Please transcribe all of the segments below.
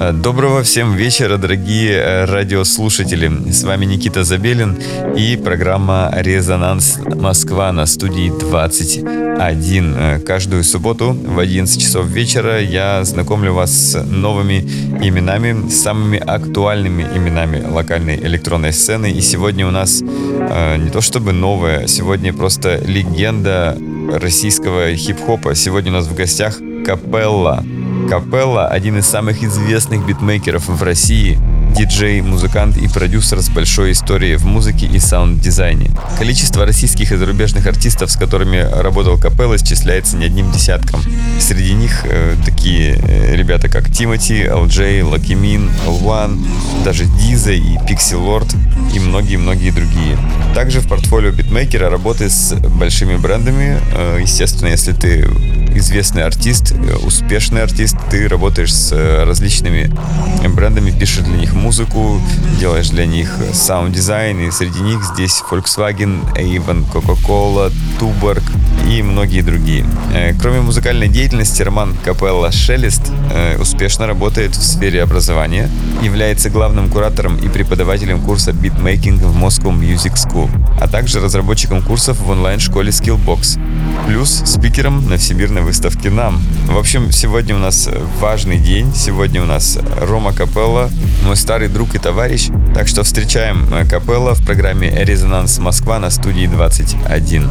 Доброго всем вечера, дорогие э, радиослушатели. С вами Никита Забелин и программа «Резонанс Москва» на студии 21. Э, каждую субботу в 11 часов вечера я знакомлю вас с новыми именами, самыми актуальными именами локальной электронной сцены. И сегодня у нас э, не то чтобы новая, сегодня просто легенда российского хип-хопа. Сегодня у нас в гостях Капелла. Капелла – один из самых известных битмейкеров в России, диджей, музыкант и продюсер с большой историей в музыке и саунд-дизайне. Количество российских и зарубежных артистов, с которыми работал Капелла, исчисляется не одним десятком. Среди них э, такие э, ребята, как Тимати, Элджей, Лакимин, L1, даже Диза и Пикси Лотт и многие-многие другие. Также в портфолио битмейкера работы с большими брендами. Э, естественно, если ты известный артист, э, успешный артист, ты работаешь с э, различными брендами, пишешь для них музыку, делаешь для них саунд-дизайн, и среди них здесь Volkswagen, Avon, Coca-Cola, Tuborg и многие другие. Э, кроме музыкальной деятельности, Роман Капелла Шелест успешно работает в сфере образования, является главным куратором и преподавателем курса битмейкинг в Moscow Music School, а также разработчиком курсов в онлайн-школе Skillbox, плюс спикером на всемирной на выставке «Нам». В общем, сегодня у нас важный день. Сегодня у нас Рома Капелла, мой старый друг и товарищ. Так что встречаем Капелла в программе «Резонанс Москва» на студии 21.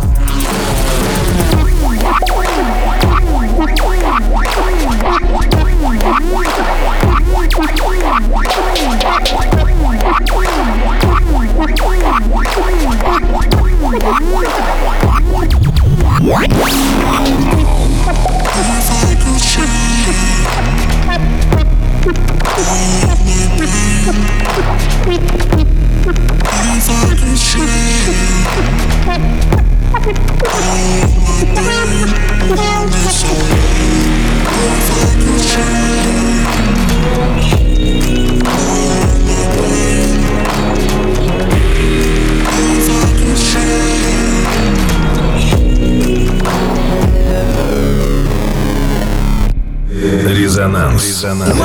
Резонанс.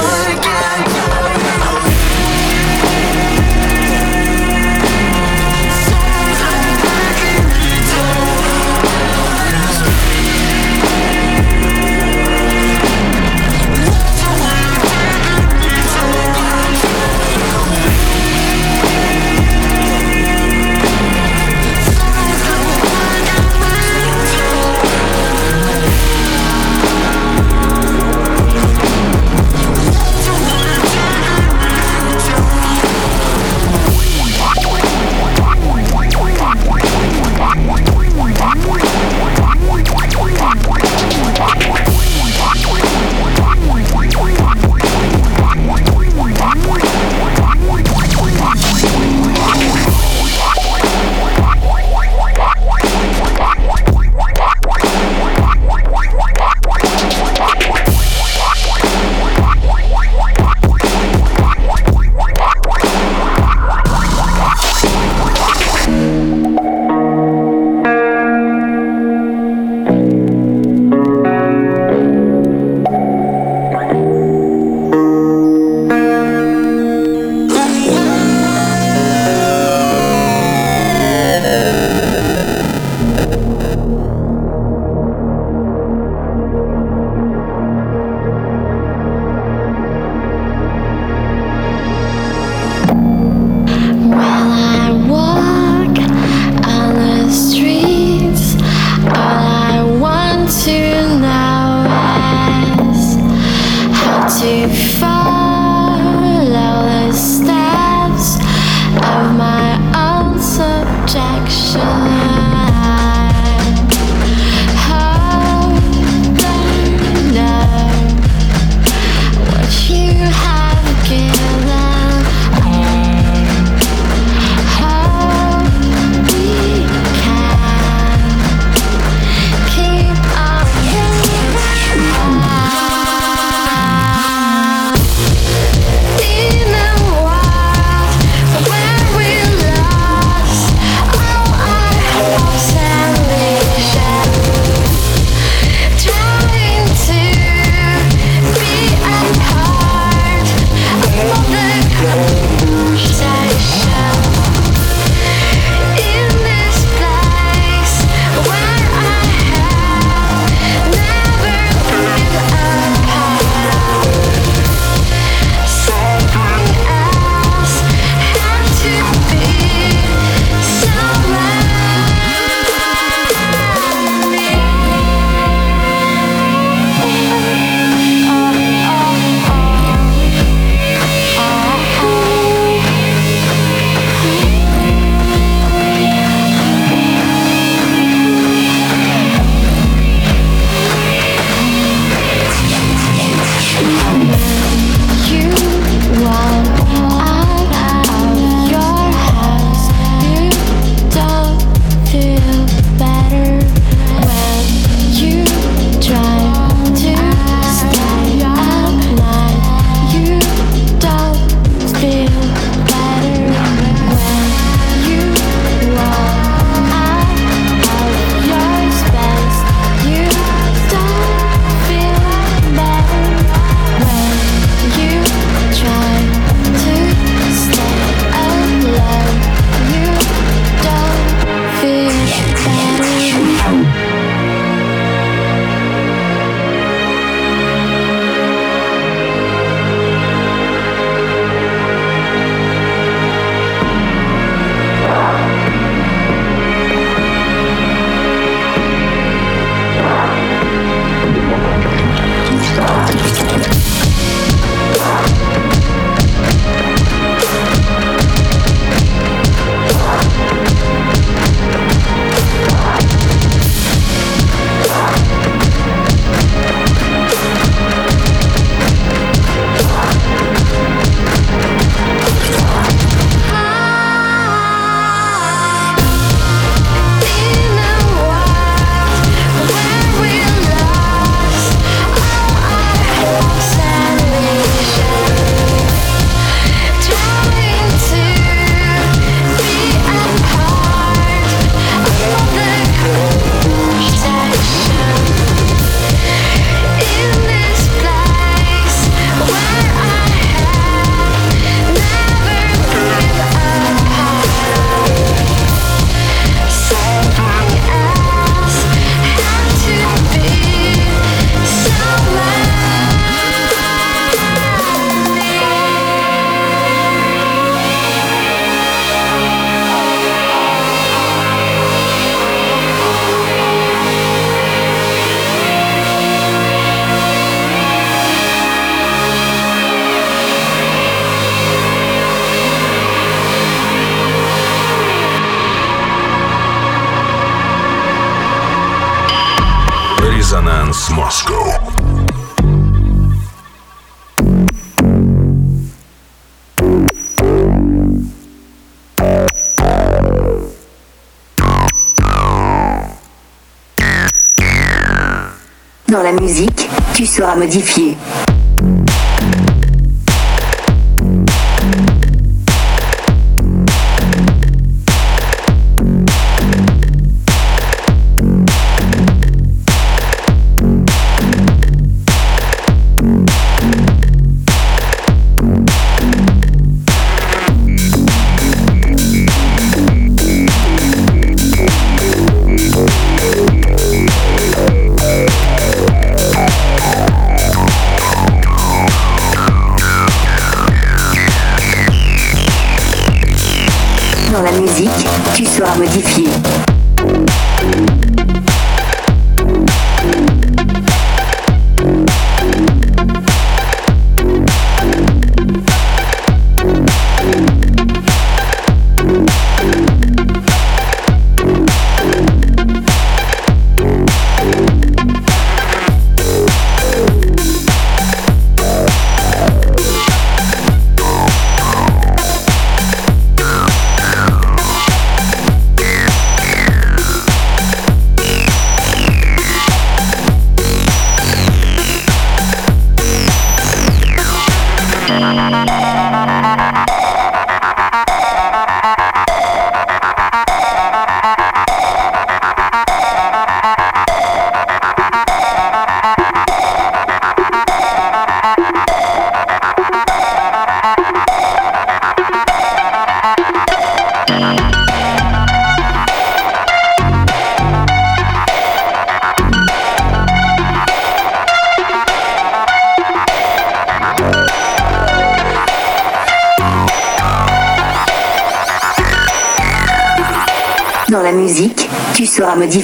Musique, tu seras modifié. Tu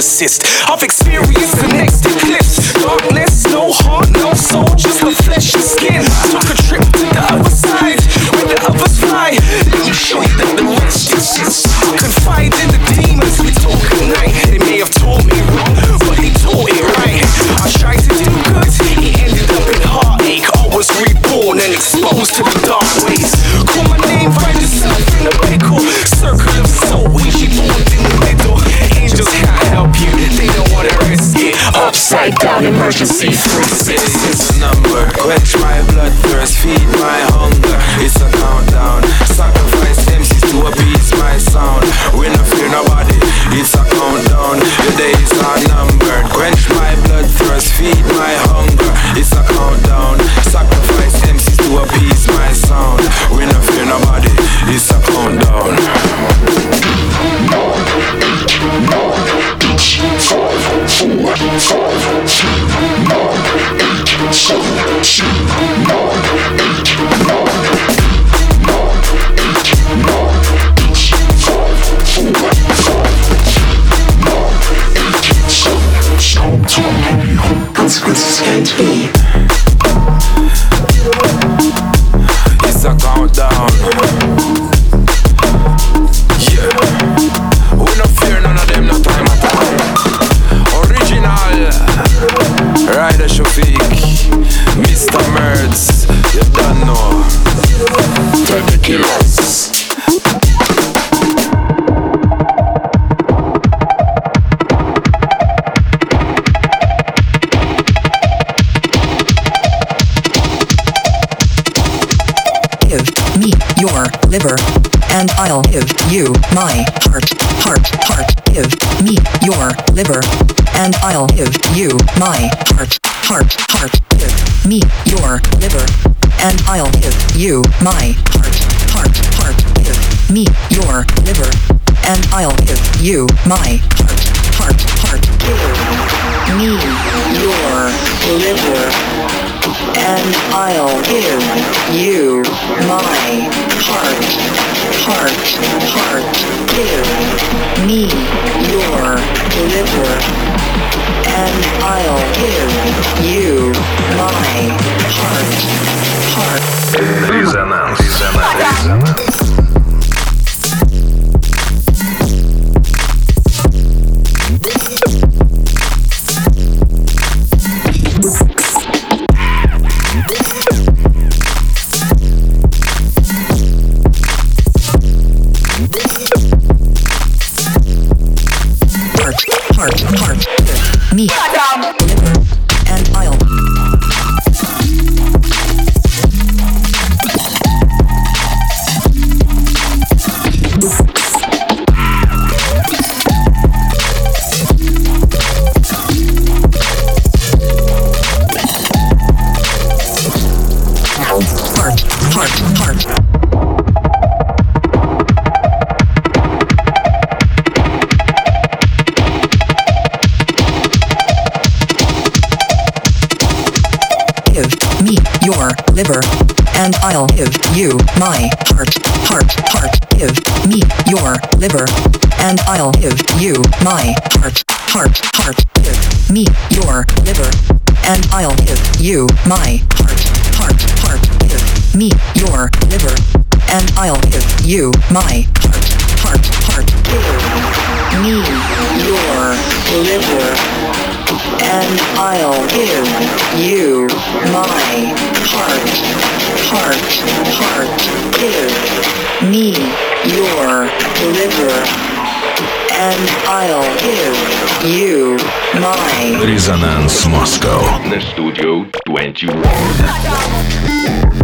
I've experienced the next eclipse. Darkness emergency. and I'll give you my heart, heart, heart. Give me your liver, and I'll give you my heart, heart, heart. Give me your liver, and I'll give you my Smile. Give. my heart, heart, heart. Give me your liver, and I'll give you my heart, heart, heart. Give me your liver, and I'll give you my heart, heart, heart. Give me your liver, and I'll give you my heart, heart, heart. Give me your liver and I'll give you my Resonance Moscow the Studio 21.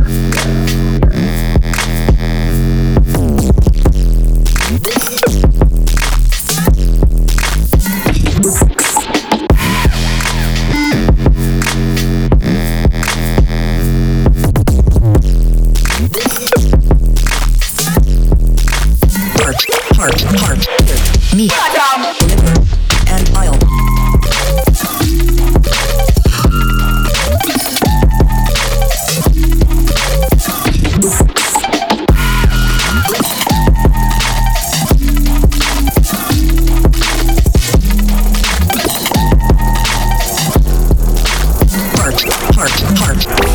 Heart.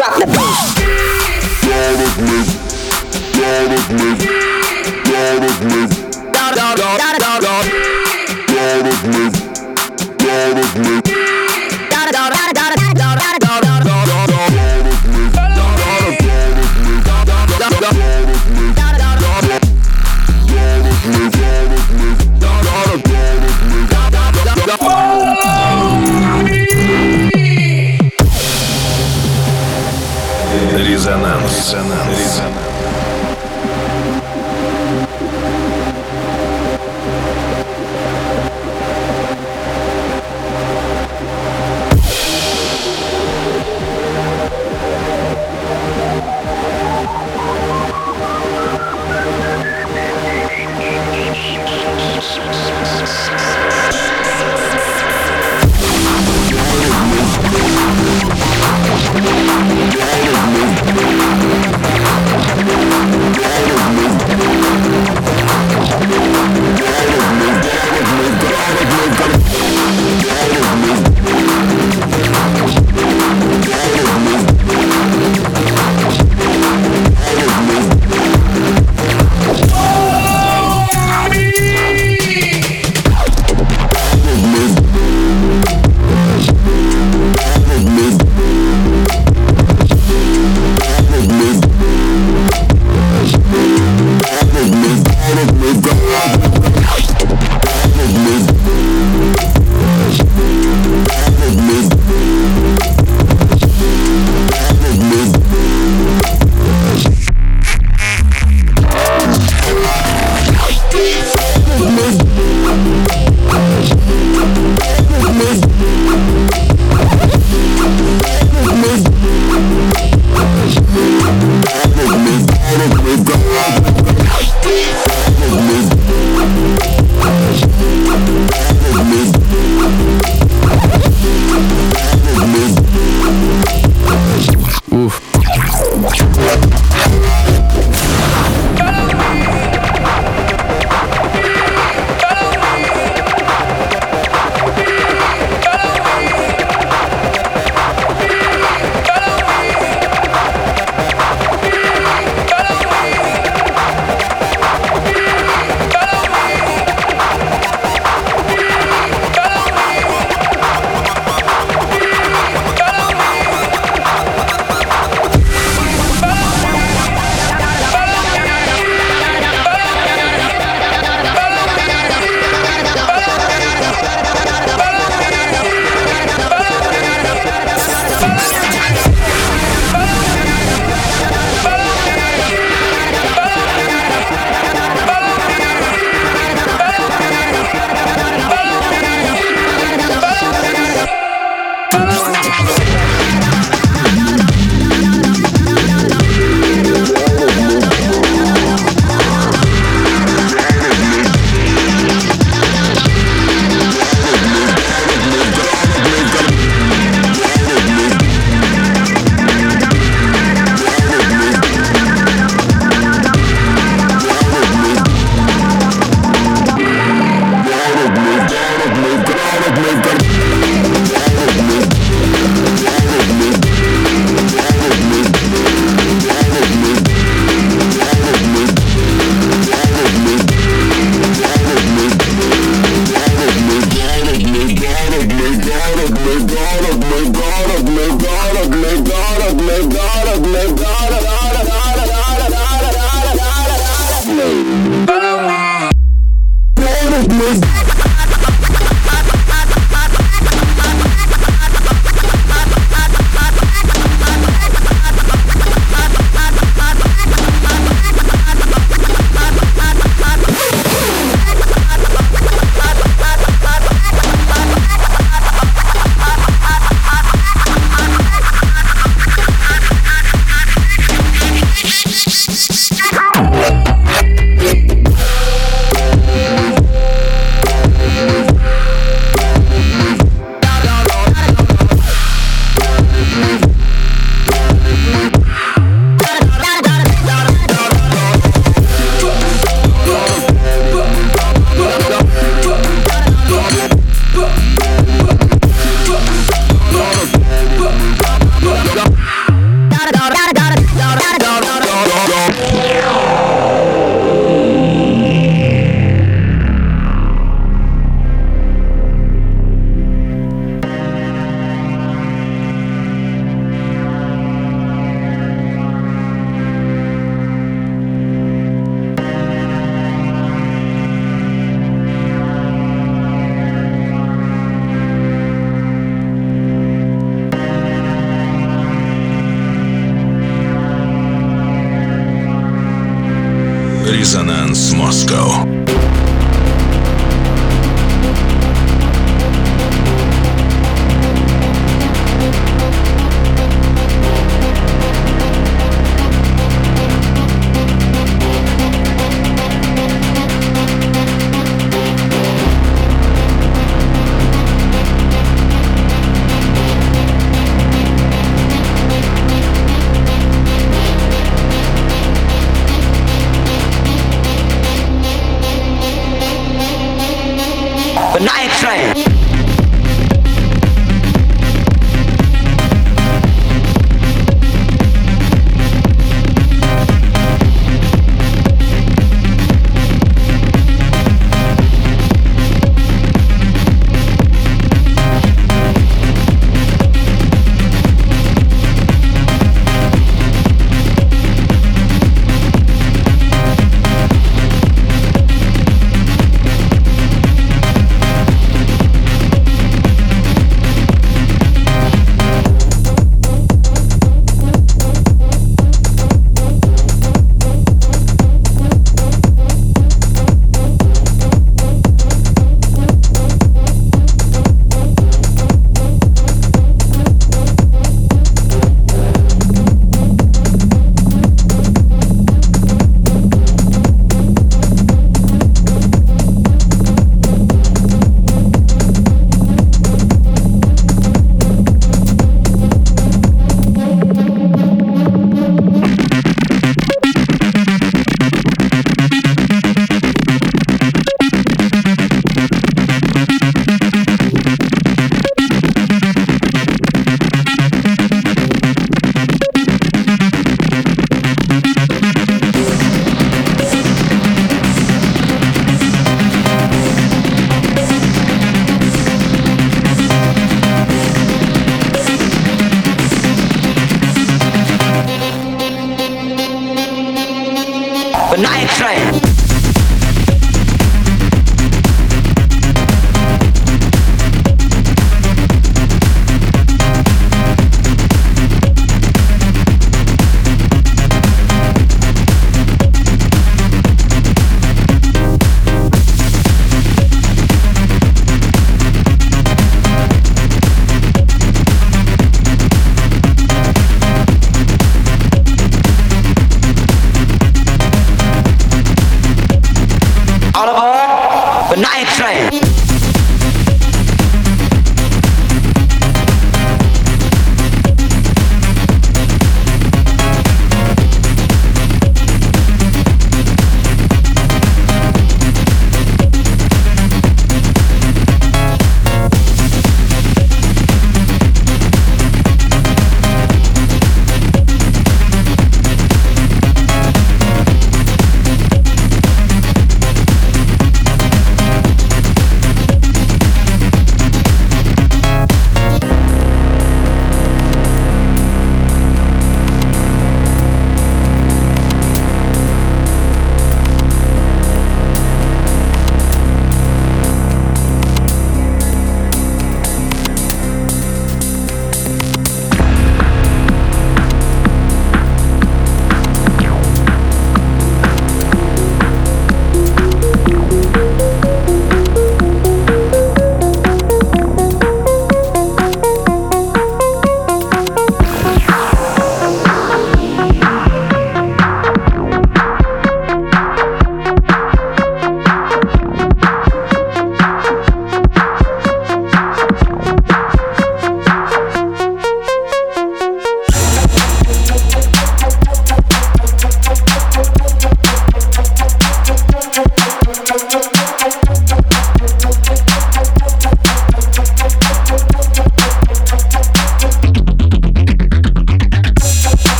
Drop the beat.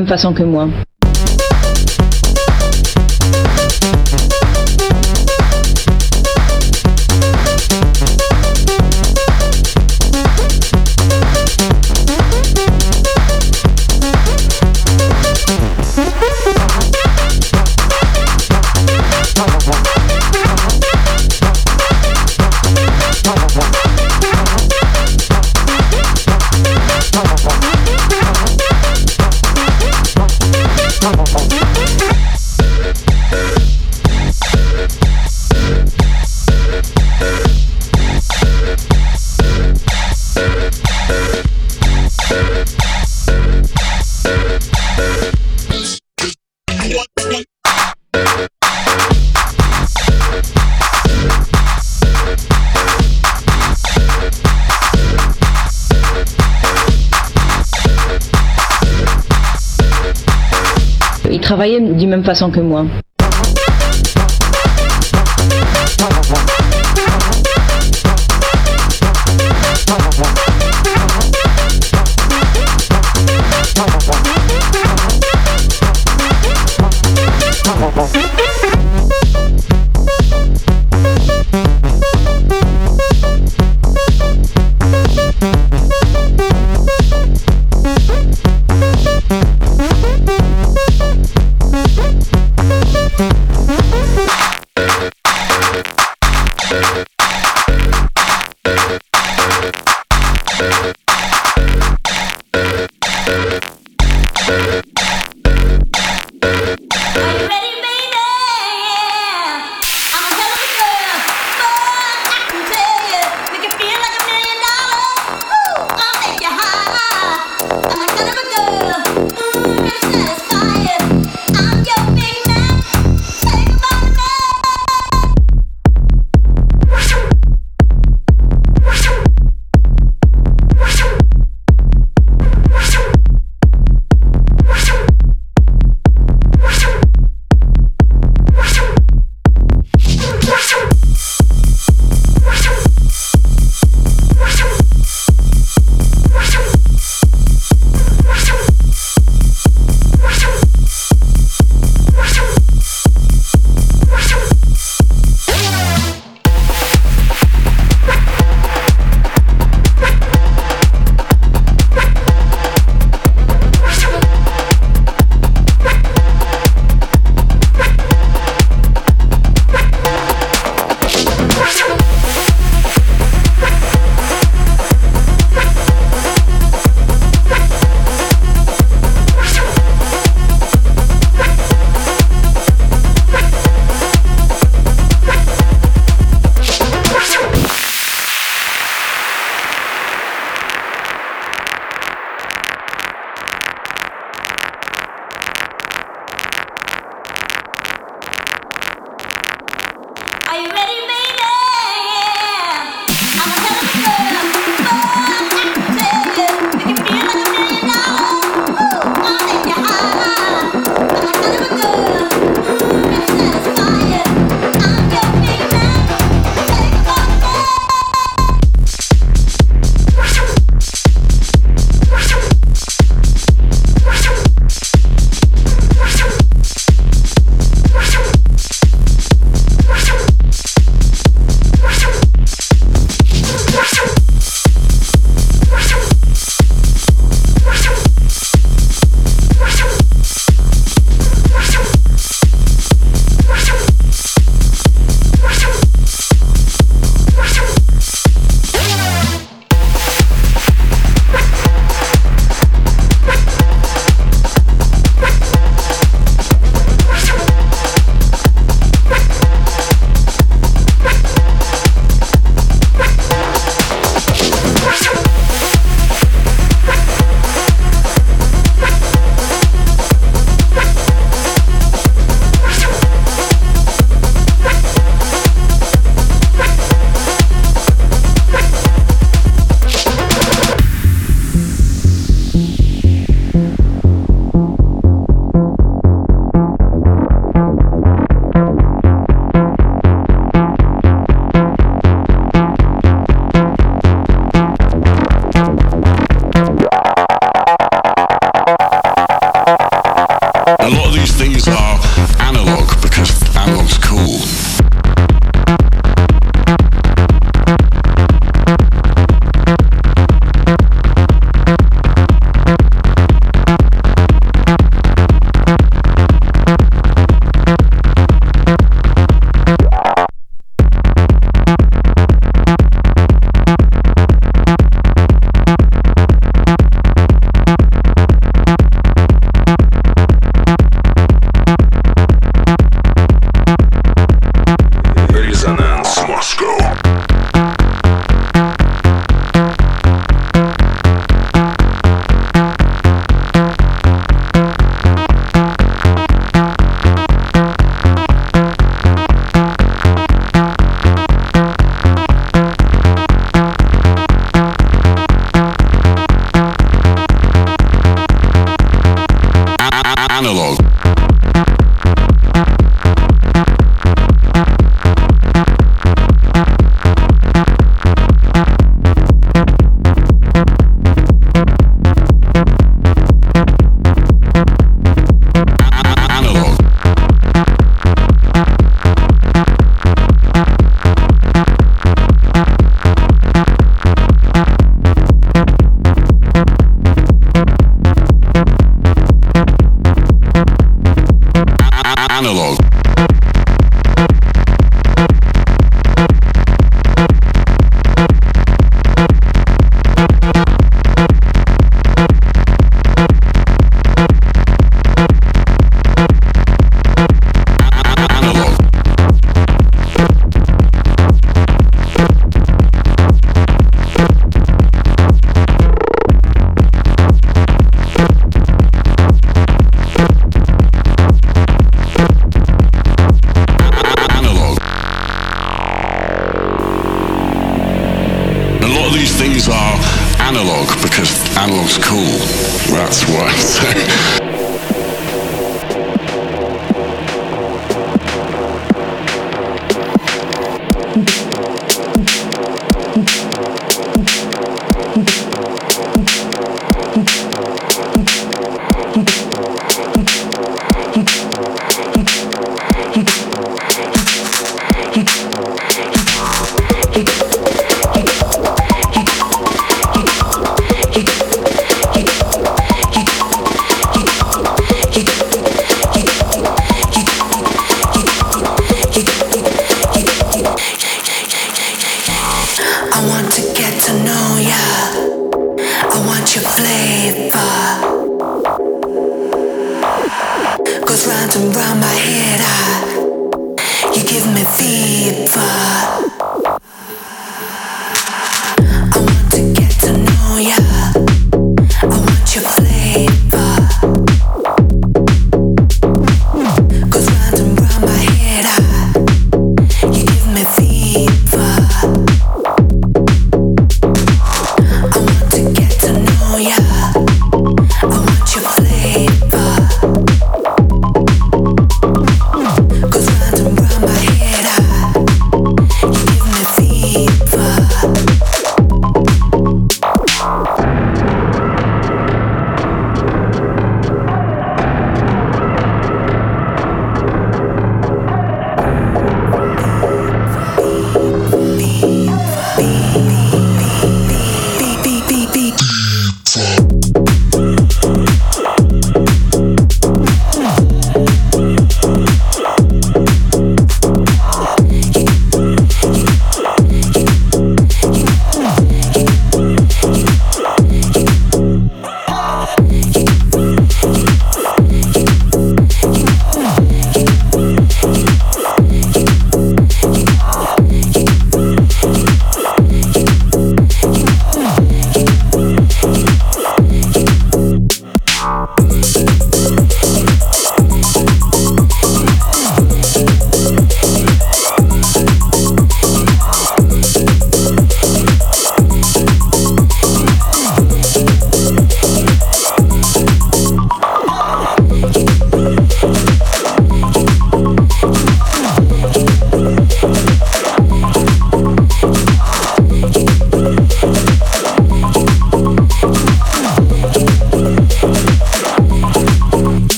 Même façon que moi. Même façon que moi.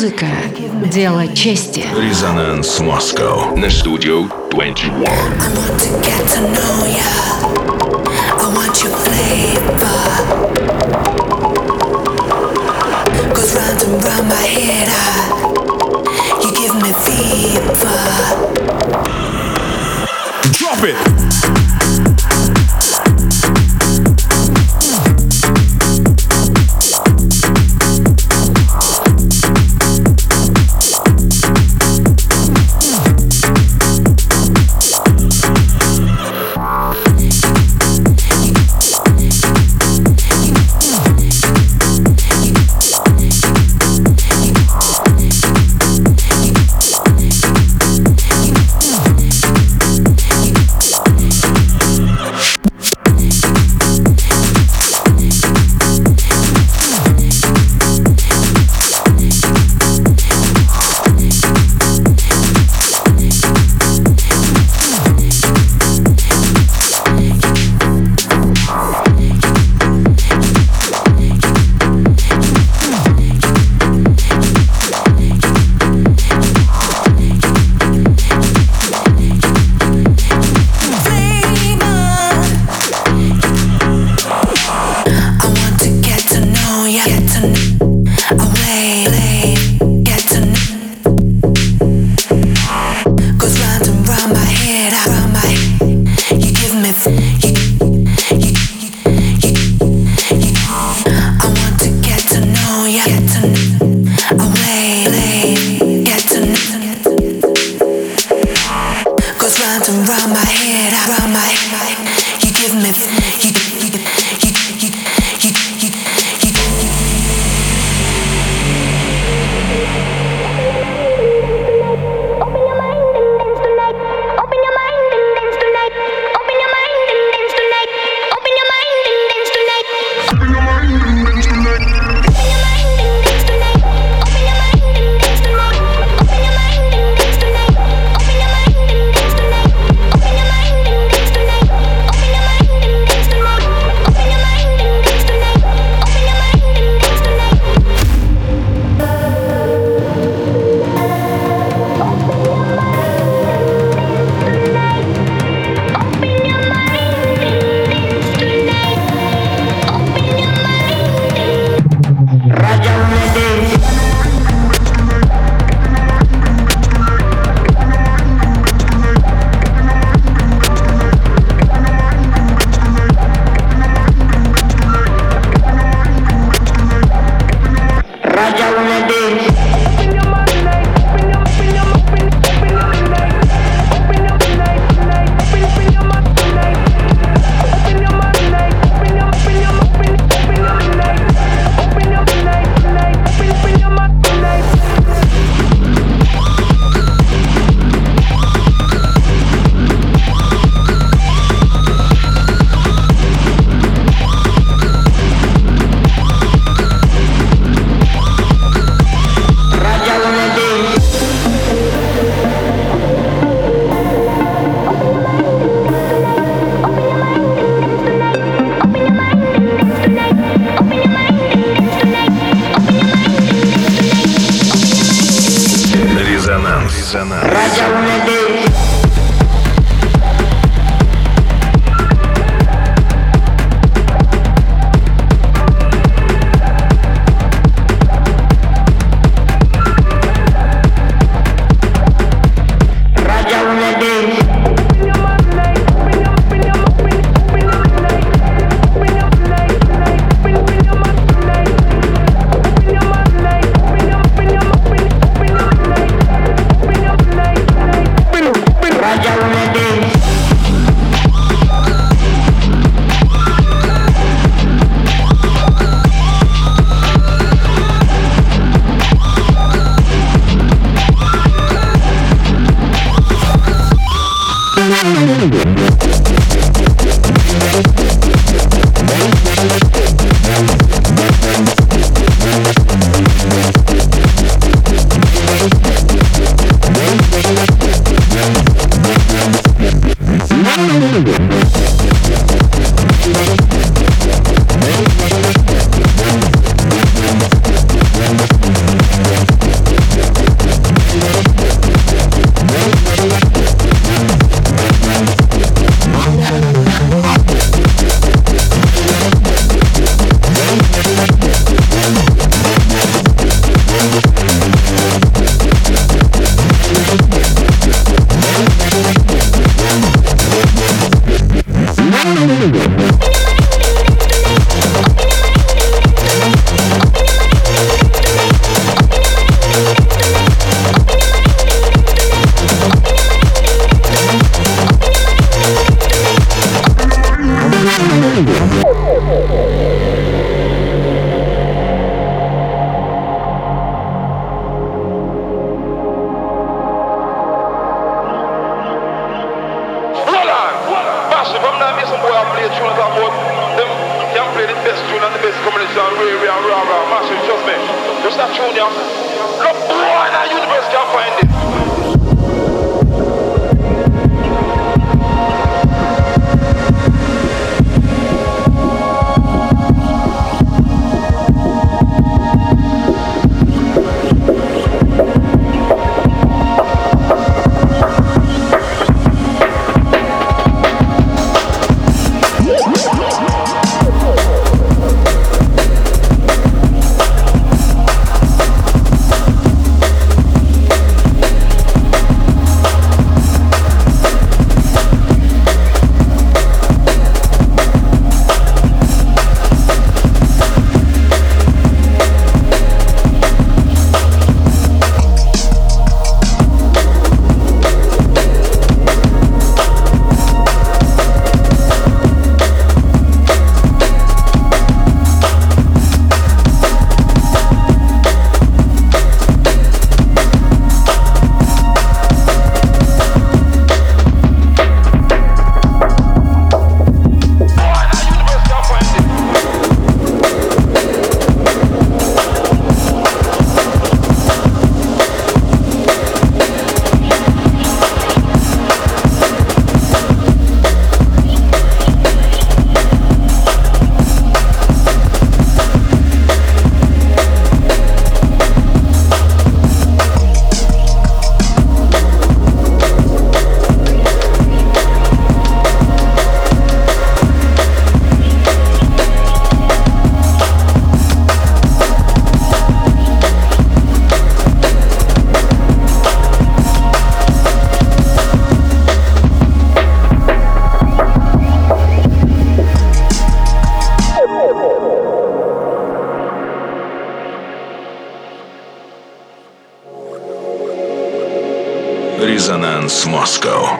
Музыка – дело чести. Резонанс Москва на студию 21. Round and round my head, I, you give me fever. Drop it.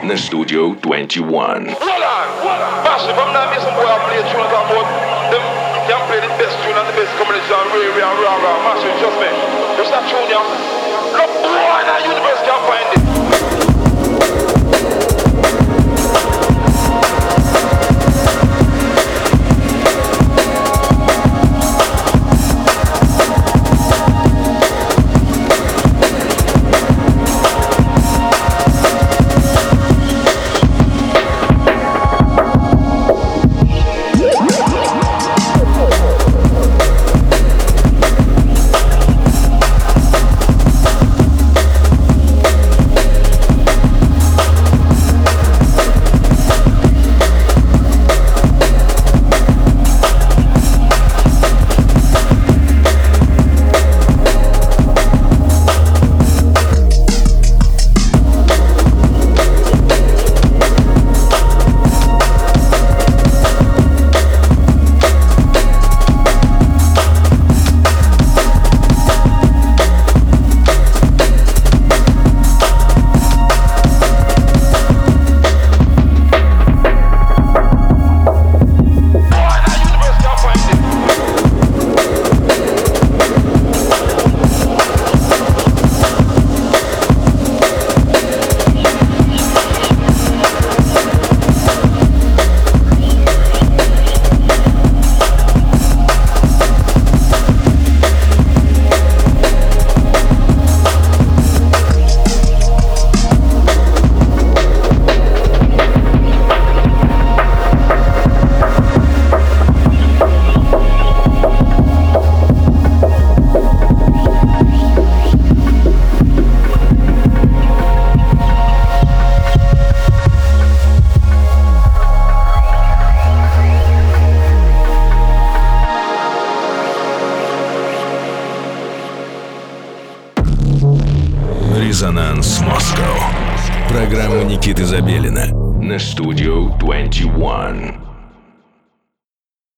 Москва. На студию 21.